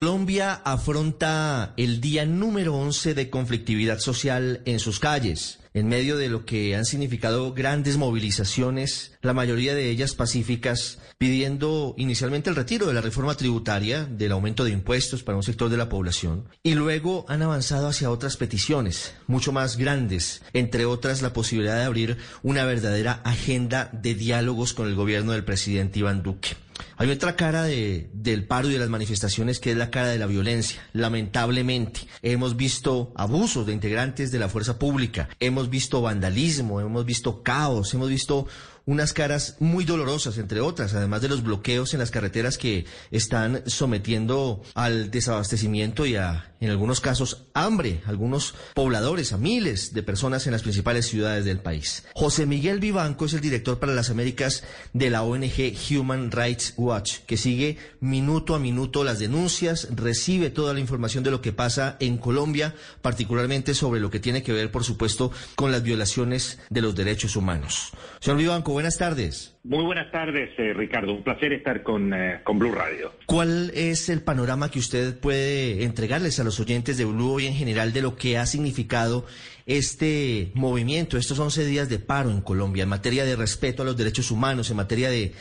Colombia afronta el día número 11 de conflictividad social en sus calles, en medio de lo que han significado grandes movilizaciones, la mayoría de ellas pacíficas, pidiendo inicialmente el retiro de la reforma tributaria, del aumento de impuestos para un sector de la población, y luego han avanzado hacia otras peticiones, mucho más grandes, entre otras la posibilidad de abrir una verdadera agenda de diálogos con el gobierno del presidente Iván Duque. Hay otra cara de, del paro y de las manifestaciones que es la cara de la violencia. Lamentablemente, hemos visto abusos de integrantes de la fuerza pública, hemos visto vandalismo, hemos visto caos, hemos visto unas caras muy dolorosas, entre otras, además de los bloqueos en las carreteras que están sometiendo al desabastecimiento y a, en algunos casos, hambre, algunos pobladores, a miles de personas en las principales ciudades del país. José Miguel Vivanco es el director para las Américas de la ONG Human Rights Watch, que sigue minuto a minuto las denuncias, recibe toda la información de lo que pasa en Colombia, particularmente sobre lo que tiene que ver, por supuesto, con las violaciones de los derechos humanos. Señor Vivanco, buenas tardes. Muy buenas tardes, eh, Ricardo. Un placer estar con, eh, con Blue Radio. ¿Cuál es el panorama que usted puede entregarles a los oyentes de Blue y en general de lo que ha significado este movimiento, estos 11 días de paro en Colombia en materia de respeto a los derechos humanos, en materia de,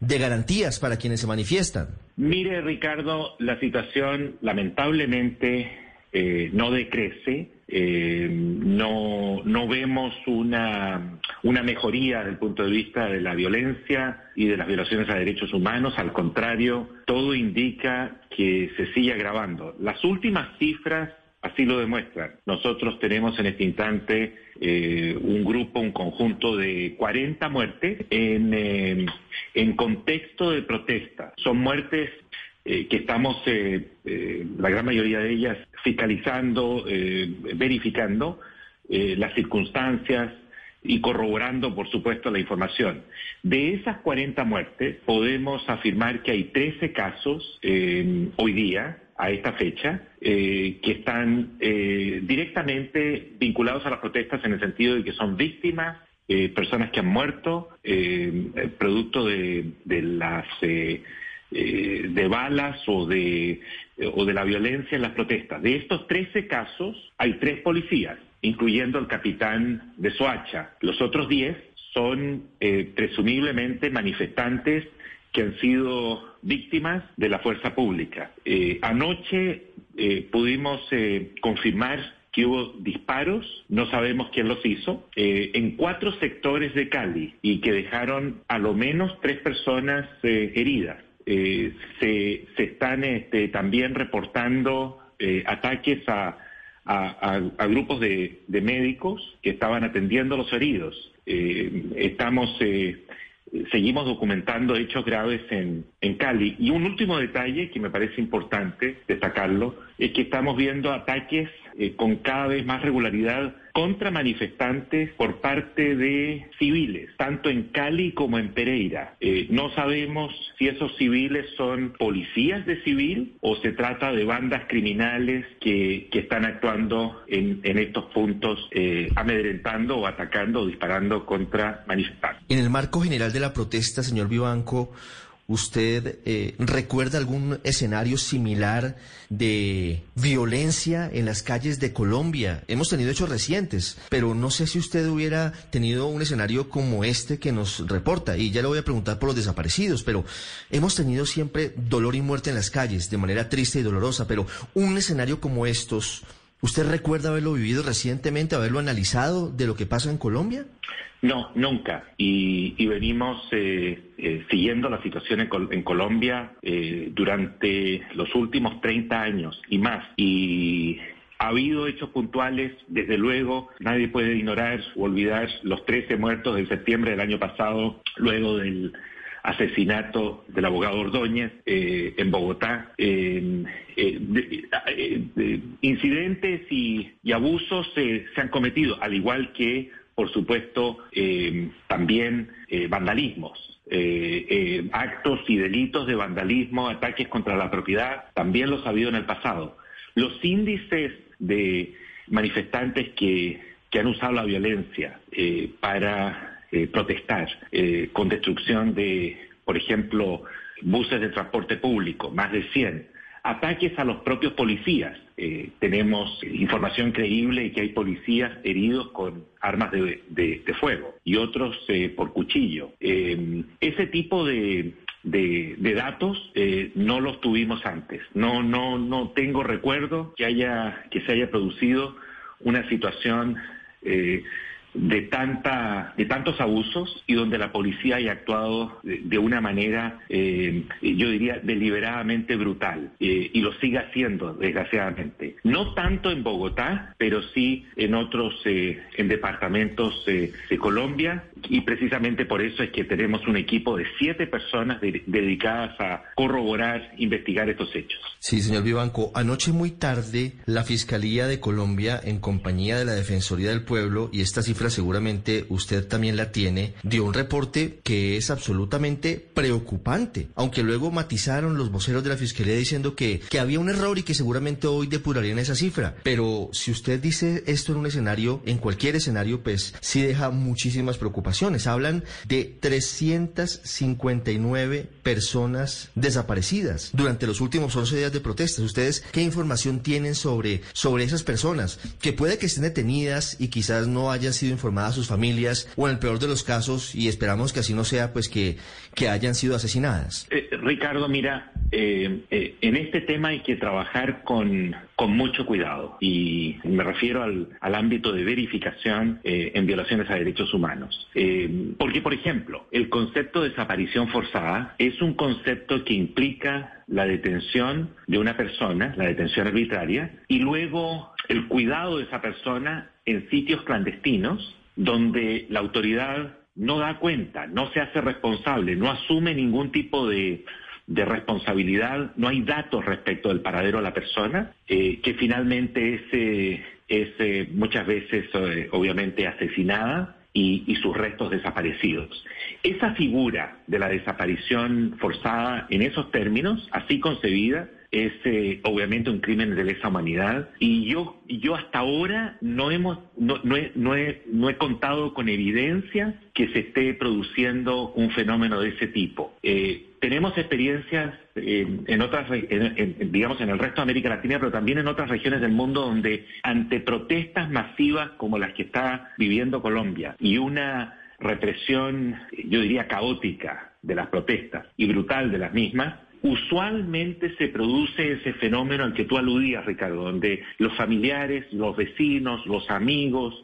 de garantías para quienes se manifiestan? Mire, Ricardo, la situación lamentablemente eh, no decrece. Eh, no, no vemos una, una mejoría desde el punto de vista de la violencia y de las violaciones a derechos humanos. Al contrario, todo indica que se sigue agravando. Las últimas cifras así lo demuestran. Nosotros tenemos en este instante eh, un grupo, un conjunto de 40 muertes en, eh, en contexto de protesta. Son muertes eh, que estamos, eh, eh, la gran mayoría de ellas, fiscalizando, verificando las circunstancias y corroborando, por supuesto, la información. De esas 40 muertes, podemos afirmar que hay 13 casos hoy día, a esta fecha, que están directamente vinculados a las protestas en el sentido de que son víctimas personas que han muerto producto de, de las eh, de balas o de, o de la violencia en las protestas. De estos 13 casos, hay tres policías, incluyendo el capitán de Soacha. Los otros 10 son eh, presumiblemente manifestantes que han sido víctimas de la fuerza pública. Eh, anoche pudimos confirmar que hubo disparos, no sabemos quién los hizo, en cuatro sectores de Cali y que dejaron a lo menos tres personas heridas. Eh, se, se, están este, también reportando eh, ataques a, grupos de, médicos que estaban atendiendo a los heridos. Eh, estamos, seguimos documentando hechos graves en, en Cali. Y un último detalle que me parece importante destacarlo es que estamos viendo ataques con cada vez más regularidad contra manifestantes por parte de civiles, tanto en Cali como en Pereira. Eh, no sabemos si esos civiles son policías de civil o se trata de bandas criminales que, que están actuando en, en estos puntos, eh, amedrentando o atacando o disparando contra manifestantes. En el marco general de la protesta, señor Vivanco, ¿Usted eh, recuerda algún escenario similar de violencia en las calles de Colombia? Hemos tenido hechos recientes, pero no sé si usted hubiera tenido un escenario como este que nos reporta. Y ya le voy a preguntar por los desaparecidos, pero hemos tenido siempre dolor y muerte en las calles de manera triste y dolorosa, pero un escenario como estos, ¿usted recuerda haberlo vivido recientemente, haberlo analizado de lo que pasa en Colombia? No, nunca. Y, venimos eh, eh, siguiendo la situación en, Colombia eh, durante los últimos 30 años y más. Y ha habido hechos puntuales, desde luego, nadie puede ignorar o olvidar los 13 muertos de septiembre del año pasado, luego del asesinato del abogado Ordóñez en Bogotá. incidentes y, abusos se han cometido, al igual que por supuesto, eh, también eh, vandalismos, eh, actos y delitos de vandalismo, ataques contra la propiedad, también los ha habido en el pasado. Los índices de manifestantes que, han usado la violencia para protestar con destrucción de, por ejemplo, buses de transporte público, más de 100, ataques a los propios policías. Eh, tenemos información creíble de que hay policías heridos con armas de, fuego y otros eh, por cuchillo. Eh, ese tipo de, datos no los tuvimos antes. No, no, no tengo recuerdo que haya que se haya producido una situación de tanta de tantos abusos y donde la policía haya actuado de, una manera eh, yo diría deliberadamente brutal eh, y lo sigue haciendo desgraciadamente. No tanto en Bogotá pero sí en otros eh, en departamentos de Colombia. Y precisamente por eso es que tenemos un equipo de siete personas dedicadas a corroborar investigar estos hechos. Sí señor Vivanco. Anoche muy tarde la fiscalía de Colombia en compañía de la defensoría del pueblo y esta seguramente usted también la tiene, dio un reporte que es absolutamente preocupante, aunque luego matizaron los voceros de la Fiscalía diciendo que, que había un error y que seguramente hoy depurarían esa cifra. Pero si usted dice esto en un escenario, en cualquier escenario, pues sí deja muchísimas preocupaciones. Hablan de 359 personas desaparecidas durante los últimos 11 días de protestas. ¿Ustedes qué información tienen sobre, sobre esas personas? Que puede que estén detenidas y quizás no hayan sido informadas sus familias o en el peor de los casos, y esperamos que así no sea, pues que, que hayan sido asesinadas. Eh, Ricardo, mira, eh, eh, en este tema hay que trabajar con, con mucho cuidado y me refiero al, al ámbito de verificación en violaciones a derechos humanos. porque, por ejemplo, el concepto de desaparición forzada es un concepto que implica la detención de una persona, la detención arbitraria, y luego el cuidado de esa persona en sitios clandestinos donde la autoridad no da cuenta, no se hace responsable, no asume ningún tipo de, responsabilidad, no hay datos respecto del paradero de la persona, eh, que finalmente es, eh, es eh, muchas veces obviamente asesinada y, y, sus restos desaparecidos. Esa figura de la desaparición forzada en esos términos, así concebida, es eh, obviamente un crimen de lesa humanidad y yo yo hasta ahora no hemos no, no, he, no, he, no he contado con evidencia que se esté produciendo un fenómeno de ese tipo. Eh, tenemos experiencias en, otras, digamos, en el resto de América Latina, pero también en otras regiones del mundo donde ante protestas masivas como las que está viviendo Colombia y una represión, yo diría, caótica de las protestas y brutal de las mismas, Usualmente se produce ese fenómeno al que tú aludías, Ricardo, donde los familiares, los vecinos, los amigos,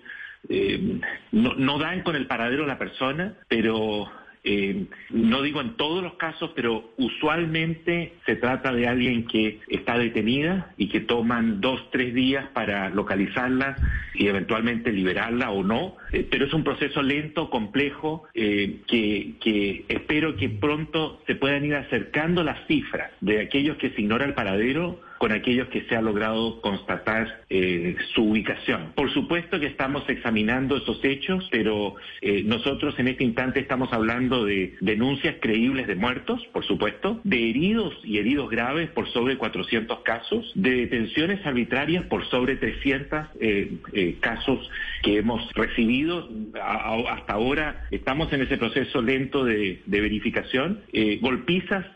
eh, no, no, dan con el paradero de la persona, pero eh, no digo en todos los casos, pero usualmente se trata de alguien que está detenida y que toman dos, tres días para localizarla y eventualmente liberarla o no. Eh, pero es un proceso lento, complejo, eh, que, que, espero que pronto se puedan ir acercando las cifras de aquellos que se ignora el paradero con aquellos que se ha logrado constatar eh, su ubicación. Por supuesto que estamos examinando esos hechos, pero eh, nosotros en este instante estamos hablando de denuncias creíbles de muertos, por supuesto, de heridos y heridos graves por sobre 400 casos, de detenciones arbitrarias por sobre 300 eh, casos que hemos recibido. hasta ahora estamos en ese proceso lento de, de verificación. golpizas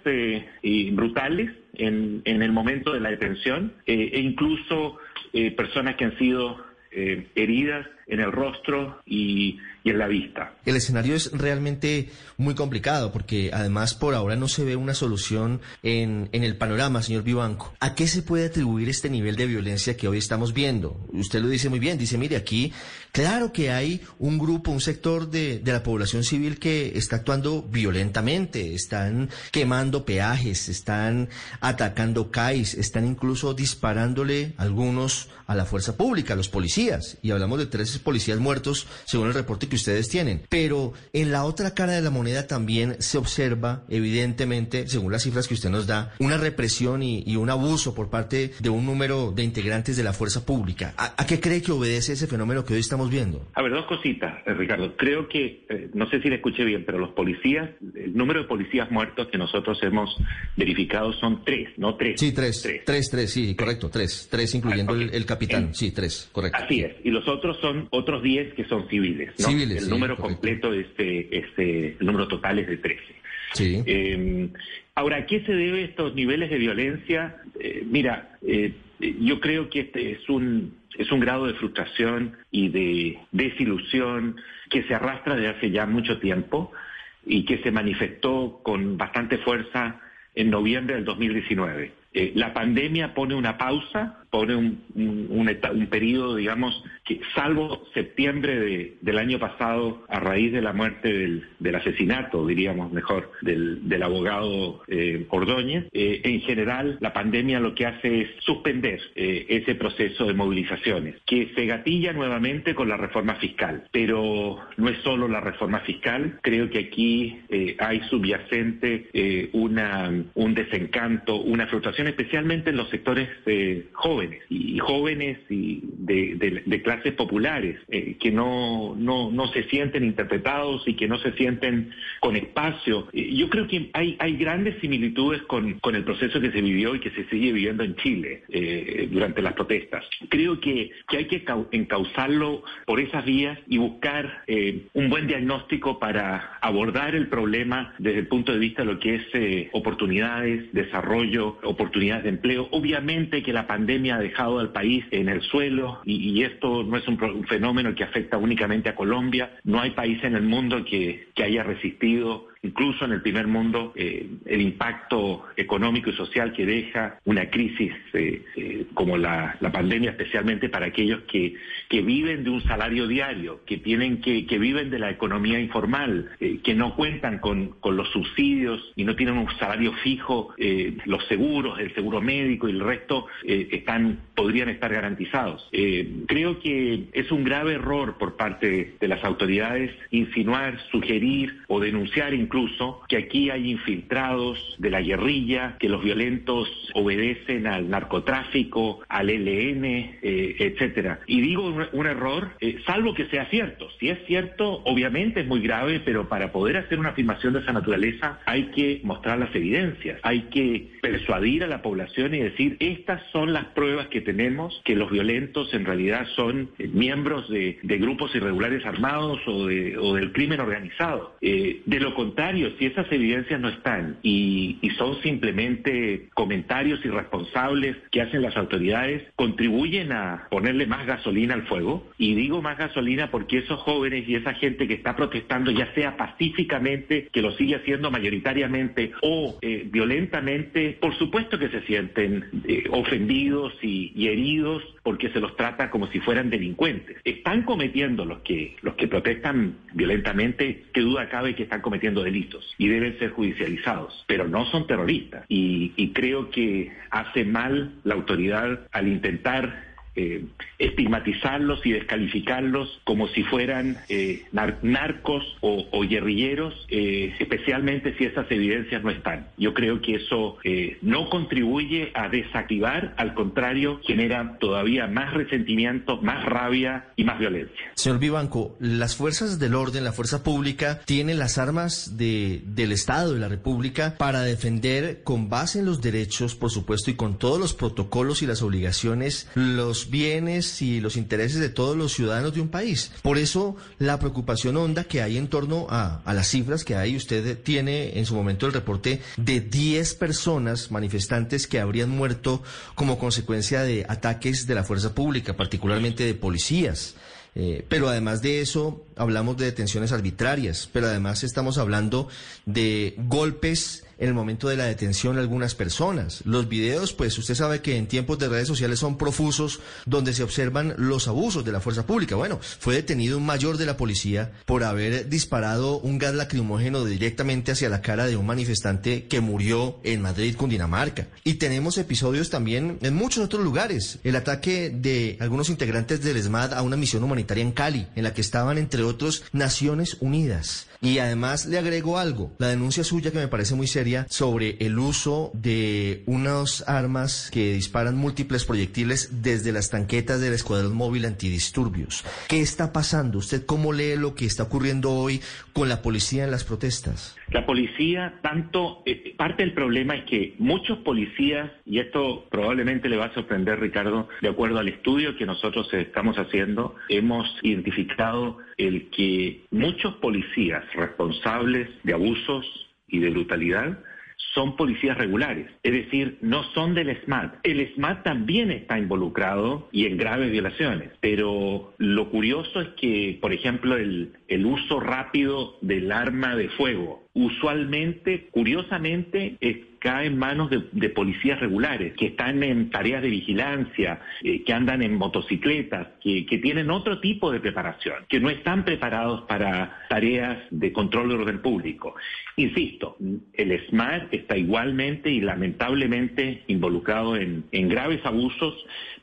brutales en, en el momento de la detención eh, e incluso eh, personas que han sido eh, heridas en el rostro y, en la vista. El escenario es realmente muy complicado porque además por ahora no se ve una solución en, en el panorama, señor Vivanco. ¿A qué se puede atribuir este nivel de violencia que hoy estamos viendo? Usted lo dice muy bien, dice, mire, aquí claro que hay un grupo, un sector de, de la población civil que está actuando violentamente, están quemando peajes, están atacando CAIs, están incluso disparándole algunos a la fuerza pública, a los policías, y hablamos de tres policías muertos, según el reporte que ustedes tienen. Pero en la otra cara de la moneda también se observa, evidentemente, según las cifras que usted nos da, una represión y, un abuso por parte de un número de integrantes de la fuerza pública. ¿A, qué cree que obedece ese fenómeno que hoy estamos viendo? A ver, dos cositas, eh, Ricardo. Creo que, eh, no sé si le escuché bien, pero los policías, el número de policías muertos que nosotros hemos verificado son tres, ¿no? Tres. Sí, tres. Tres, tres, sí, correcto, tres. Tres, incluyendo ah, el, capitán. sí, tres, correcto. Así es. Y los otros son otros 10 que son civiles. ¿no? Civiles, el número completo es, este, el número total es de 13. Em, ahora, ¿a qué se debe estos niveles de violencia? Eh, mira, eh, yo creo que este es un, es un grado de frustración y de desilusión que se arrastra desde hace ya mucho tiempo y que se manifestó con bastante fuerza en noviembre del 2019. Eh, la pandemia pone una pausa pone un, periodo, digamos, que salvo septiembre del año pasado, a raíz de la muerte del, asesinato, diríamos mejor, del, abogado eh, Ordóñez, eh, en general la pandemia lo que hace es suspender eh, ese proceso de movilizaciones, que se gatilla nuevamente con la reforma fiscal. Pero no es solo la reforma fiscal, creo que aquí hay subyacente una, un desencanto, una frustración, especialmente en los sectores jóvenes y jóvenes y de, clases populares eh, que no, no, no, se sienten interpretados y que no se sienten con espacio. Eh, yo creo que hay, hay grandes similitudes con, con, el proceso que se vivió y que se sigue viviendo en Chile eh, durante las protestas. Creo que, que, hay que encauzarlo por esas vías y buscar un buen diagnóstico para abordar el problema desde el punto de vista de lo que es oportunidades, desarrollo, oportunidades de empleo. Obviamente que la pandemia ha dejado al país en el suelo y, esto no es un, fenómeno que afecta únicamente a Colombia. No hay país en el mundo que, que haya resistido incluso en el primer mundo, eh, el impacto económico y social que deja una crisis eh, eh, como la, pandemia, especialmente para aquellos que, viven de un salario diario, que tienen que, que viven de la economía informal, que no cuentan con, con, los subsidios y no tienen un salario fijo, los seguros, el seguro médico y el resto están, podrían estar garantizados. creo que es un grave error por parte de las autoridades insinuar, sugerir o denunciar incluso que aquí hay infiltrados de la guerrilla, que los violentos obedecen al narcotráfico, al ELN, eh, etcétera. Y digo un, error, eh, salvo que sea cierto. Si es cierto, obviamente es muy grave, pero para poder hacer una afirmación de esa naturaleza hay que mostrar las evidencias, hay que persuadir a la población y decir, estas son las pruebas que tenemos que los violentos en realidad son eh, miembros de, grupos irregulares armados o, del crimen organizado. de lo contrario, si esas evidencias no están y, son simplemente comentarios irresponsables que hacen las autoridades, contribuyen a ponerle más gasolina al fuego. Y digo más gasolina porque esos jóvenes y esa gente que está protestando, ya sea pacíficamente, que lo sigue haciendo mayoritariamente, o eh, violentamente, por supuesto que se sienten eh, ofendidos y, y heridos porque se los trata como si fueran delincuentes. Están cometiendo los que, los que protestan violentamente, qué duda cabe que están cometiendo delitos y deben ser judicializados, pero no son terroristas. Y, y creo que hace mal la autoridad al intentar eh, estigmatizarlos y descalificarlos como si fueran eh, narcos o, guerrilleros, eh, especialmente si esas evidencias no están. Yo creo que eso no contribuye a desactivar, al contrario, genera todavía más resentimiento, más rabia y más violencia. Señor Vivanco, las fuerzas del orden, la fuerza pública, tienen las armas de, del Estado, de la República, para defender con base en los derechos, por supuesto, y con todos los protocolos y las obligaciones, los bienes y los intereses de todos los ciudadanos de un país. Por eso la preocupación honda que hay en torno a, las cifras que hay, usted tiene en su momento el reporte de 10 personas manifestantes que habrían muerto como consecuencia de ataques de la fuerza pública, particularmente de policías. Eh, pero además de eso, hablamos de detenciones arbitrarias, pero además estamos hablando de golpes en el momento de la detención de algunas personas. Los videos, pues usted sabe que en tiempos de redes sociales son profusos donde se observan los abusos de la fuerza pública. Bueno, fue detenido un mayor de la policía por haber disparado un gas lacrimógeno directamente hacia la cara de un manifestante que murió en Madrid, Cundinamarca. Y tenemos episodios también en muchos otros lugares. El ataque de algunos integrantes del ESMAD a una misión humanitaria en Cali, en la que estaban, entre otros, Naciones Unidas. Y además le agrego algo, la denuncia suya que me parece muy seria sobre el uso de unas armas que disparan múltiples proyectiles desde las tanquetas del Escuadrón Móvil Antidisturbios. ¿Qué está pasando? ¿Usted cómo lee lo que está ocurriendo hoy con la policía en las protestas? La policía, tanto, eh, parte del problema es que muchos policías, y esto probablemente le va a sorprender Ricardo, de acuerdo al estudio que nosotros estamos haciendo, hemos identificado el que muchos policías responsables de abusos y de brutalidad son policías regulares, es decir, no son del SMAT. El SMAT también está involucrado y en graves violaciones, pero lo curioso es que, por ejemplo, el, el uso rápido del arma de fuego, usualmente, curiosamente, cae en manos de, policías regulares, que están en tareas de vigilancia, eh, que andan en motocicletas, que, tienen otro tipo de preparación, que no están preparados para tareas de control de orden público. Insisto, el SMART está igualmente y lamentablemente involucrado en, graves abusos,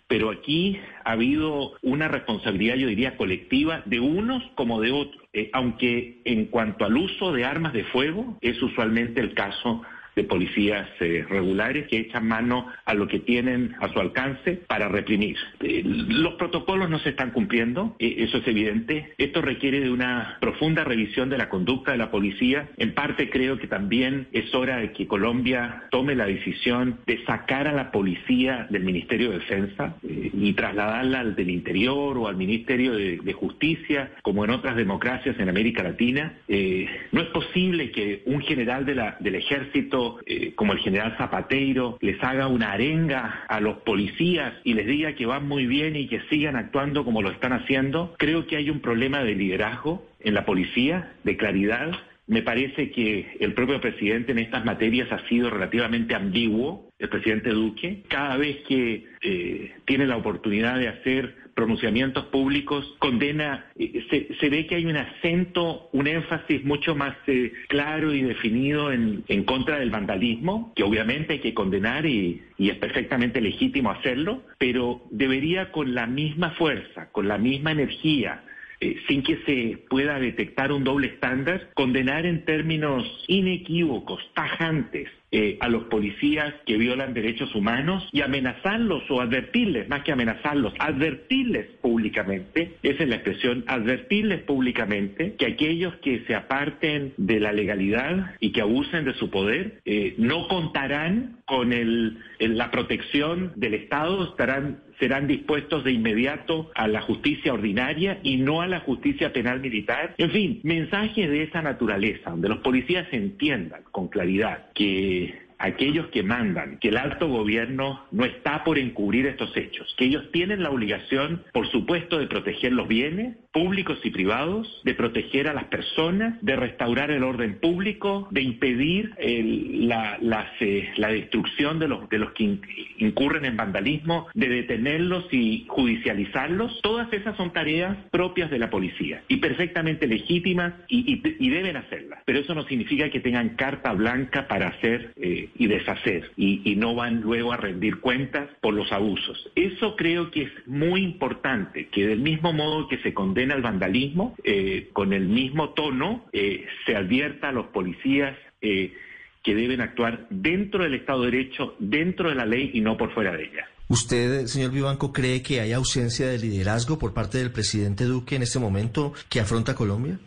pero aquí ha habido una responsabilidad, yo diría, colectiva de unos como de otros, eh, aunque en cuanto al uso de armas de fuego es usualmente el caso de policías eh, regulares que echan mano a lo que tienen a su alcance para reprimir. Eh, los protocolos no se están cumpliendo, eh, eso es evidente. Esto requiere de una profunda revisión de la conducta de la policía. En parte creo que también es hora de que Colombia tome la decisión de sacar a la policía del Ministerio de Defensa y trasladarla al del Interior o al Ministerio de, Justicia, como en otras democracias en América Latina. no es posible que un general de la, del ejército eh, como el general Zapateiro, les haga una arenga a los policías y les diga que van muy bien y que sigan actuando como lo están haciendo, creo que hay un problema de liderazgo en la policía, de claridad. Me parece que el propio presidente en estas materias ha sido relativamente ambiguo, el presidente Duque. Cada vez que eh, tiene la oportunidad de hacer pronunciamientos públicos, condena, se, se, ve que hay un acento, un énfasis mucho más eh, claro y definido en, en, contra del vandalismo, que obviamente hay que condenar y, y, es perfectamente legítimo hacerlo, pero debería con la misma fuerza, con la misma energía, eh, sin que se pueda detectar un doble estándar, condenar en términos inequívocos, tajantes, eh, a los policías que violan derechos humanos y amenazarlos o advertirles, más que amenazarlos, advertirles públicamente, esa es la expresión, advertirles públicamente que aquellos que se aparten de la legalidad y que abusen de su poder eh, no contarán con el, la protección del Estado, estarán serán dispuestos de inmediato a la justicia ordinaria y no a la justicia penal militar. En fin, mensajes de esa naturaleza, donde los policías entiendan con claridad que aquellos que mandan, que el alto gobierno no está por encubrir estos hechos, que ellos tienen la obligación, por supuesto, de proteger los bienes públicos y privados, de proteger a las personas, de restaurar el orden público, de impedir la, eh, la, destrucción de los, de los que incurren en vandalismo, de detenerlos y judicializarlos. Todas esas son tareas propias de la policía y perfectamente legítimas y, deben hacerlas. Pero eso no significa que tengan carta blanca para hacer eh, y deshacer y, no van luego a rendir cuentas por los abusos. Eso creo que es muy importante, que del mismo modo que se condena el vandalismo, eh, con el mismo tono eh, se advierta a los policías eh, que deben actuar dentro del Estado de Derecho, dentro de la ley y no por fuera de ella. ¿Usted, señor Vivanco, cree que hay ausencia de liderazgo por parte del presidente Duque en este momento que afronta Colombia?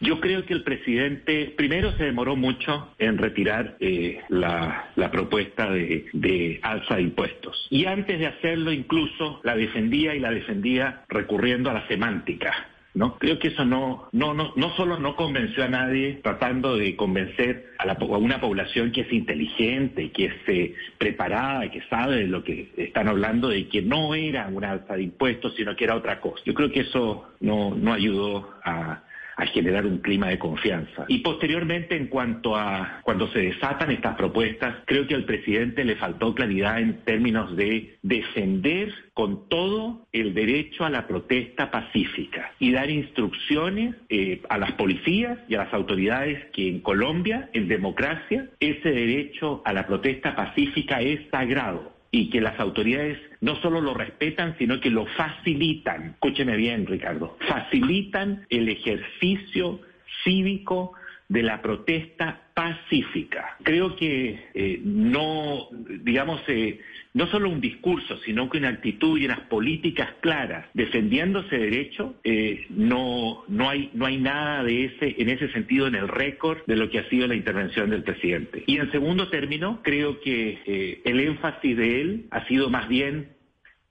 Yo creo que el presidente primero se demoró mucho en retirar eh, la, propuesta de, alza de impuestos. Y antes de hacerlo incluso la defendía y la defendía recurriendo a la semántica. ¿No? Creo que eso no, no, no, no solo no convenció a nadie tratando de convencer a, la, a una población que es inteligente, que es eh, preparada, que sabe de lo que están hablando, de que no era una alza de impuestos, sino que era otra cosa. Yo creo que eso no, no ayudó a, a generar un clima de confianza. Y posteriormente, en cuanto a cuando se desatan estas propuestas, creo que al presidente le faltó claridad en términos de defender con todo el derecho a la protesta pacífica y dar instrucciones eh, a las policías y a las autoridades que en Colombia, en democracia, ese derecho a la protesta pacífica es sagrado y que las autoridades no solo lo respetan, sino que lo facilitan. Escúcheme bien, Ricardo. Facilitan el ejercicio cívico de la protesta pacífica. Creo que eh, no, digamos, eh, no solo un discurso, sino que una actitud y unas políticas claras defendiendo ese derecho, eh, no, no, hay, no hay nada de ese, en ese sentido en el récord de lo que ha sido la intervención del presidente. Y en segundo término, creo que el énfasis de él ha sido más bien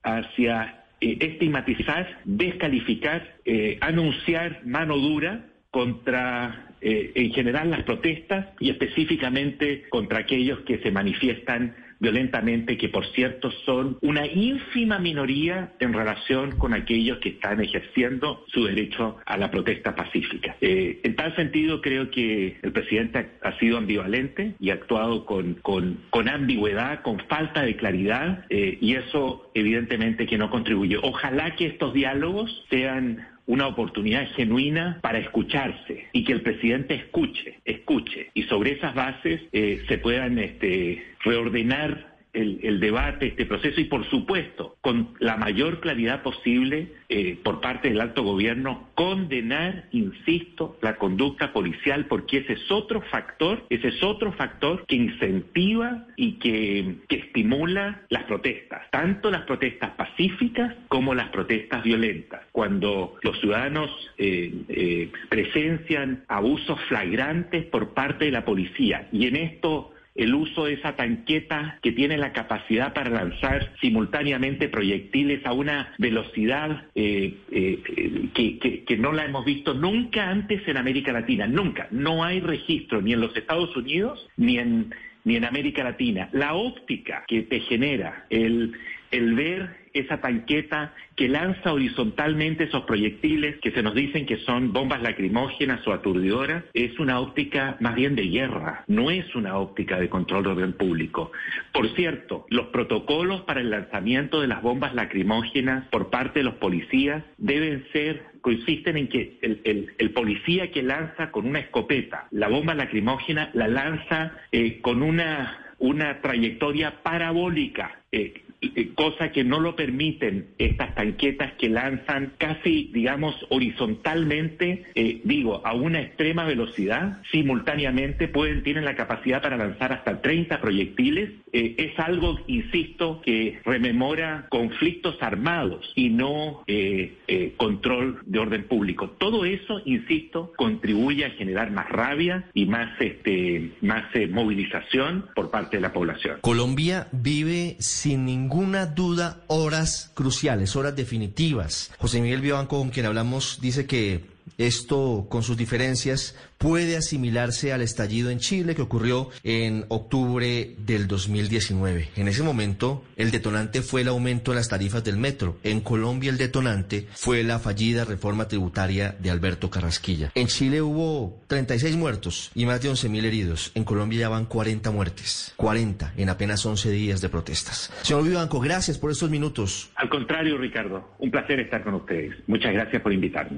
hacia estigmatizar, descalificar, anunciar mano dura contra eh, en general las protestas y específicamente contra aquellos que se manifiestan violentamente, que por cierto son una ínfima minoría en relación con aquellos que están ejerciendo su derecho a la protesta pacífica. Eh, en tal sentido, creo que el presidente ha, sido ambivalente y ha actuado con, con, con ambigüedad, con falta de claridad, eh, y eso evidentemente que no contribuye. Ojalá que estos diálogos sean una oportunidad genuina para escucharse y que el presidente escuche, escuche. Y sobre esas bases eh, se puedan este, reordenar el, debate, este proceso y, por supuesto, con la mayor claridad posible eh, por parte del alto gobierno, condenar, insisto, la conducta policial, porque ese es otro factor, ese es otro factor que incentiva y que, estimula las protestas, tanto las protestas pacíficas como las protestas violentas. Cuando los ciudadanos eh, eh, presencian abusos flagrantes por parte de la policía, y en esto el uso de esa tanqueta que tiene la capacidad para lanzar simultáneamente proyectiles a una velocidad eh, eh, que, que, no la hemos visto nunca antes en América Latina, nunca. No hay registro ni en los Estados Unidos ni en, ni en América Latina. La óptica que te genera el, el ver esa tanqueta que lanza horizontalmente esos proyectiles que se nos dicen que son bombas lacrimógenas o aturdidoras, es una óptica más bien de guerra, no es una óptica de control de orden público. Por cierto, los protocolos para el lanzamiento de las bombas lacrimógenas por parte de los policías deben ser consisten en que el, policía que lanza con una escopeta la bomba lacrimógena la lanza eh, con una, una trayectoria parabólica. Eh, cosa que no lo permiten estas tanquetas que lanzan casi, digamos, horizontalmente, eh, digo, a una extrema velocidad, simultáneamente pueden, tienen la capacidad para lanzar hasta 30 proyectiles. Eh, es algo, insisto, que rememora conflictos armados y no control de orden público. Todo eso, insisto, contribuye a generar más rabia y más, este, más movilización por parte de la población. Colombia vive sin ningún ninguna duda horas cruciales, horas definitivas. José Miguel Vivanco, con quien hablamos, dice que esto, con sus diferencias, puede asimilarse al estallido en Chile que ocurrió en octubre del 2019. En ese momento, el detonante fue el aumento de las tarifas del metro. En Colombia, el detonante fue la fallida reforma tributaria de Alberto Carrasquilla. En Chile hubo 36 muertos y más de 11.000 heridos. En Colombia ya van 40 muertes. 40 en apenas 11 días de protestas. Señor Vivanco, gracias por estos minutos. Al contrario, Ricardo, un placer estar con ustedes. Muchas gracias por invitarme.